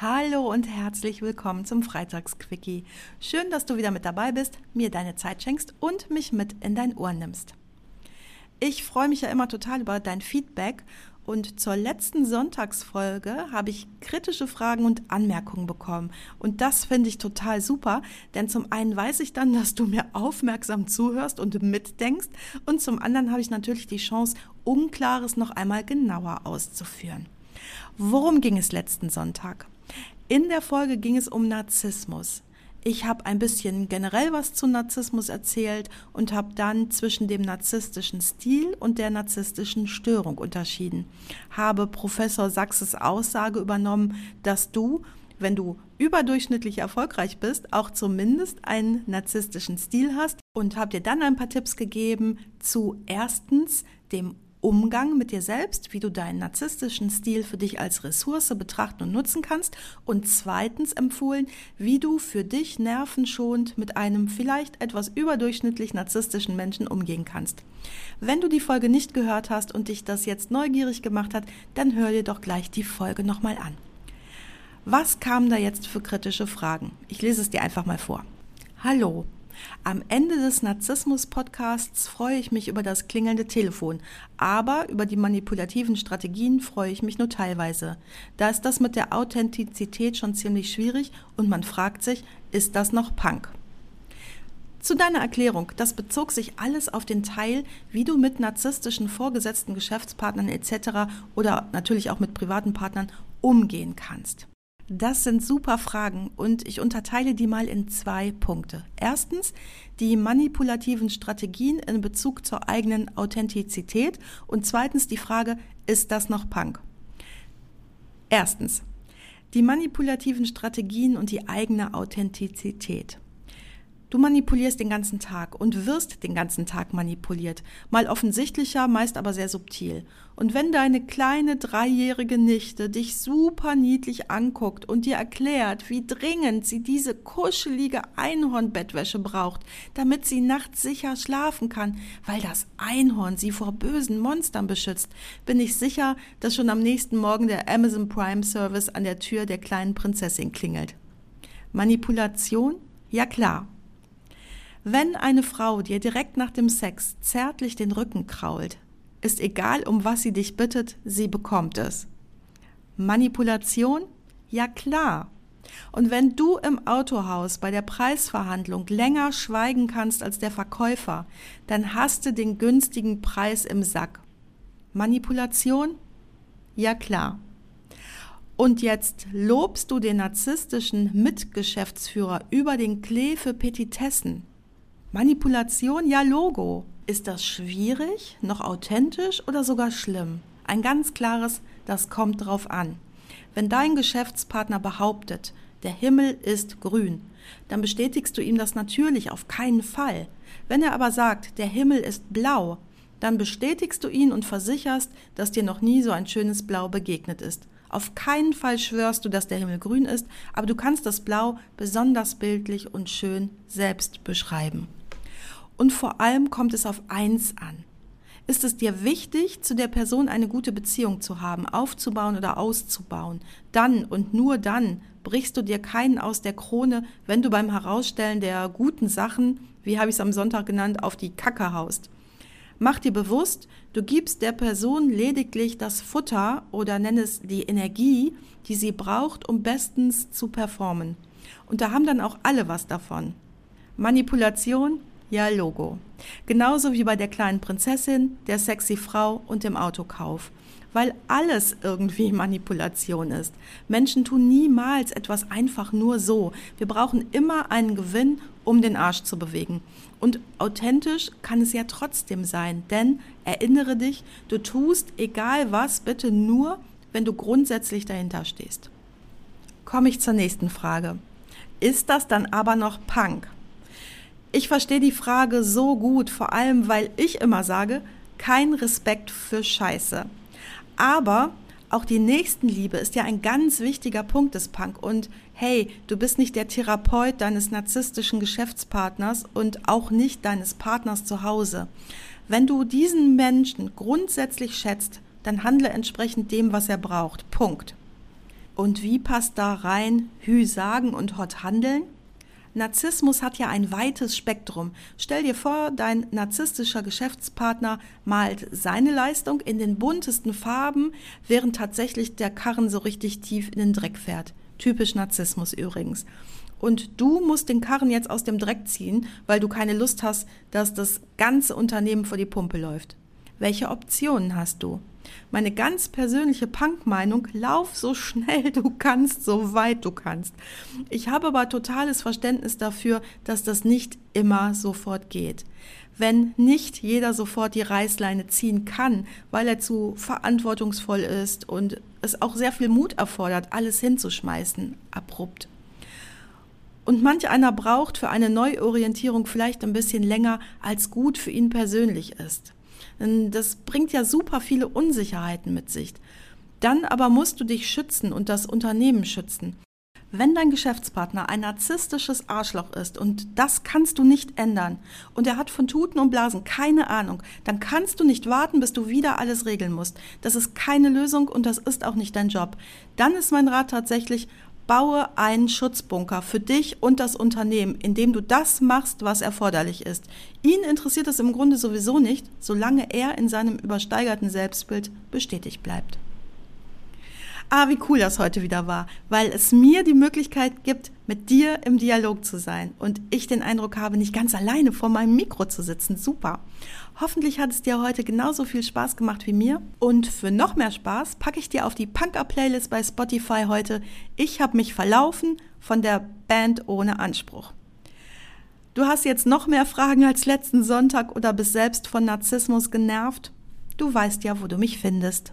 Hallo und herzlich willkommen zum Freitagsquickie. Schön, dass du wieder mit dabei bist, mir deine Zeit schenkst und mich mit in dein Ohr nimmst. Ich freue mich ja immer total über dein Feedback und zur letzten Sonntagsfolge habe ich kritische Fragen und Anmerkungen bekommen. Und das finde ich total super, denn zum einen weiß ich dann, dass du mir aufmerksam zuhörst und mitdenkst und zum anderen habe ich natürlich die Chance, Unklares noch einmal genauer auszuführen. Worum ging es letzten Sonntag? In der Folge ging es um Narzissmus. Ich habe ein bisschen generell was zu Narzissmus erzählt und habe dann zwischen dem narzisstischen Stil und der narzisstischen Störung unterschieden. Habe Professor Sachses Aussage übernommen, dass du, wenn du überdurchschnittlich erfolgreich bist, auch zumindest einen narzisstischen Stil hast und habe dir dann ein paar Tipps gegeben zu erstens dem Umgang mit dir selbst, wie du deinen narzisstischen Stil für dich als Ressource betrachten und nutzen kannst und zweitens empfohlen, wie du für dich nervenschonend mit einem vielleicht etwas überdurchschnittlich narzisstischen Menschen umgehen kannst. Wenn du die Folge nicht gehört hast und dich das jetzt neugierig gemacht hat, dann hör dir doch gleich die Folge nochmal an. Was kamen da jetzt für kritische Fragen? Ich lese es dir einfach mal vor. Hallo, am Ende des Narzissmus-Podcasts freue ich mich über das klingelnde Telefon, aber über die manipulativen Strategien freue ich mich nur teilweise. Da ist das mit der Authentizität schon ziemlich schwierig und man fragt sich, ist das noch Punk? Zu deiner Erklärung, das bezog sich alles auf den Teil, wie du mit narzisstischen Vorgesetzten, Geschäftspartnern etc. oder natürlich auch mit privaten Partnern umgehen kannst. Das sind super Fragen und ich unterteile die mal in zwei Punkte. Erstens die manipulativen Strategien in Bezug zur eigenen Authentizität und zweitens die Frage, ist das noch Punk? Erstens die manipulativen Strategien und die eigene Authentizität. Du manipulierst den ganzen Tag und wirst den ganzen Tag manipuliert. Mal offensichtlicher, meist aber sehr subtil. Und wenn deine kleine dreijährige Nichte dich super niedlich anguckt und dir erklärt, wie dringend sie diese kuschelige Einhornbettwäsche braucht, damit sie nachts sicher schlafen kann, weil das Einhorn sie vor bösen Monstern beschützt, bin ich sicher, dass schon am nächsten Morgen der Amazon Prime Service an der Tür der kleinen Prinzessin klingelt. Manipulation? Ja klar, wenn eine Frau dir direkt nach dem Sex zärtlich den Rücken krault, ist egal, um was sie dich bittet, sie bekommt es. Manipulation? Ja klar. Und wenn du im Autohaus bei der Preisverhandlung länger schweigen kannst als der Verkäufer, dann hast du den günstigen Preis im Sack. Manipulation? Ja klar. Und jetzt lobst du den narzisstischen Mitgeschäftsführer über den Klee für Petitessen. Manipulation, ja Logo. Ist das schwierig, noch authentisch oder sogar schlimm? Ein ganz klares, das kommt drauf an. Wenn dein Geschäftspartner behauptet, der Himmel ist grün, dann bestätigst du ihm das natürlich auf keinen Fall. Wenn er aber sagt, der Himmel ist blau, dann bestätigst du ihn und versicherst, dass dir noch nie so ein schönes Blau begegnet ist. Auf keinen Fall schwörst du, dass der Himmel grün ist, aber du kannst das Blau besonders bildlich und schön selbst beschreiben. Und vor allem kommt es auf eins an. Ist es dir wichtig, zu der Person eine gute Beziehung zu haben, aufzubauen oder auszubauen? Dann und nur dann brichst du dir keinen aus der Krone, wenn du beim Herausstellen der guten Sachen, wie habe ich es am Sonntag genannt, auf die Kacke haust. Mach dir bewusst, du gibst der Person lediglich das Futter oder nenn es die Energie, die sie braucht, um bestens zu performen. Und da haben dann auch alle was davon. Manipulation ja, Logo. Genauso wie bei der kleinen Prinzessin, der sexy Frau und dem Autokauf. Weil alles irgendwie Manipulation ist. Menschen tun niemals etwas einfach nur so. Wir brauchen immer einen Gewinn, um den Arsch zu bewegen. Und authentisch kann es ja trotzdem sein, denn erinnere dich, du tust egal was, bitte nur, wenn du grundsätzlich dahinter stehst. Komme ich zur nächsten Frage. Ist das dann aber noch Punk? Ich verstehe die Frage so gut, vor allem weil ich immer sage, kein Respekt für Scheiße. Aber auch die Nächstenliebe ist ja ein ganz wichtiger Punkt des Punk. Und hey, du bist nicht der Therapeut deines narzisstischen Geschäftspartners und auch nicht deines Partners zu Hause. Wenn du diesen Menschen grundsätzlich schätzt, dann handle entsprechend dem, was er braucht. Punkt. Und wie passt da rein Hü sagen und Hot handeln? Narzissmus hat ja ein weites Spektrum. Stell dir vor, dein narzisstischer Geschäftspartner malt seine Leistung in den buntesten Farben, während tatsächlich der Karren so richtig tief in den Dreck fährt. Typisch Narzissmus übrigens. Und du musst den Karren jetzt aus dem Dreck ziehen, weil du keine Lust hast, dass das ganze Unternehmen vor die Pumpe läuft. Welche Optionen hast du? Meine ganz persönliche Punk-Meinung, lauf so schnell du kannst, so weit du kannst. Ich habe aber totales Verständnis dafür, dass das nicht immer sofort geht. Wenn nicht jeder sofort die Reißleine ziehen kann, weil er zu verantwortungsvoll ist und es auch sehr viel Mut erfordert, alles hinzuschmeißen, abrupt. Und manch einer braucht für eine Neuorientierung vielleicht ein bisschen länger, als gut für ihn persönlich ist. Das bringt ja super viele Unsicherheiten mit sich. Dann aber musst du dich schützen und das Unternehmen schützen. Wenn dein Geschäftspartner ein narzisstisches Arschloch ist und das kannst du nicht ändern und er hat von Tuten und Blasen keine Ahnung, dann kannst du nicht warten, bis du wieder alles regeln musst. Das ist keine Lösung und das ist auch nicht dein Job. Dann ist mein Rat tatsächlich, Baue einen Schutzbunker für dich und das Unternehmen, indem du das machst, was erforderlich ist. Ihn interessiert es im Grunde sowieso nicht, solange er in seinem übersteigerten Selbstbild bestätigt bleibt. Ah, wie cool das heute wieder war, weil es mir die Möglichkeit gibt, mit dir im Dialog zu sein und ich den Eindruck habe, nicht ganz alleine vor meinem Mikro zu sitzen. Super. Hoffentlich hat es dir heute genauso viel Spaß gemacht wie mir. Und für noch mehr Spaß packe ich dir auf die Punk-Up-Playlist bei Spotify heute Ich habe mich verlaufen von der Band ohne Anspruch. Du hast jetzt noch mehr Fragen als letzten Sonntag oder bist selbst von Narzissmus genervt? Du weißt ja, wo du mich findest.